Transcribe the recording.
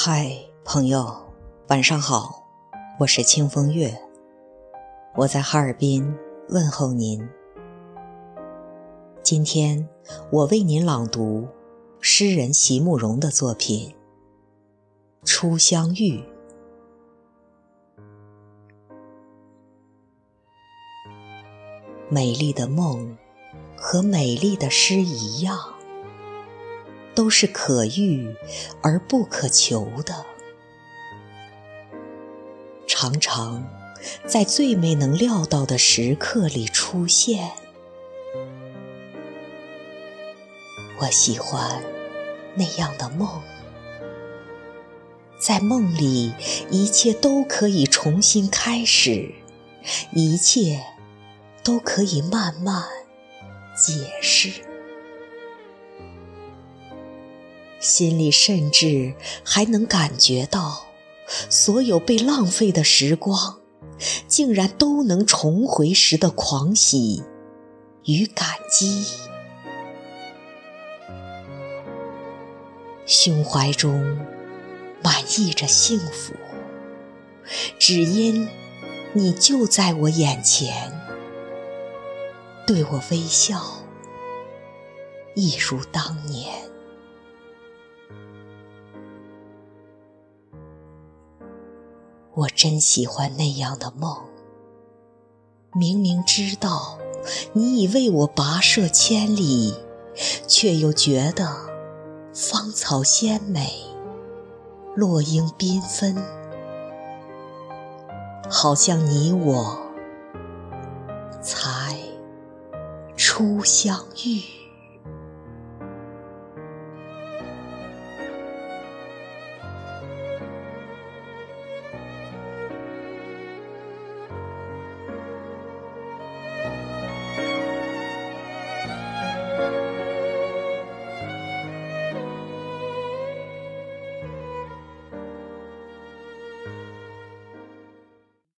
嗨，朋友，晚上好，我是清风月，我在哈尔滨问候您。今天我为您朗读诗人席慕容的作品《初相遇》。美丽的梦和美丽的诗一样。都是可遇而不可求的，常常在最没能料到的时刻里出现。我喜欢那样的梦，在梦里一切都可以重新开始，一切都可以慢慢解释。心里甚至还能感觉到，所有被浪费的时光，竟然都能重回时的狂喜与感激。胸怀中满溢着幸福，只因你就在我眼前，对我微笑，一如当年。我真喜欢那样的梦，明明知道你已为我跋涉千里，却又觉得芳草鲜美，落英缤纷，好像你我才初相遇。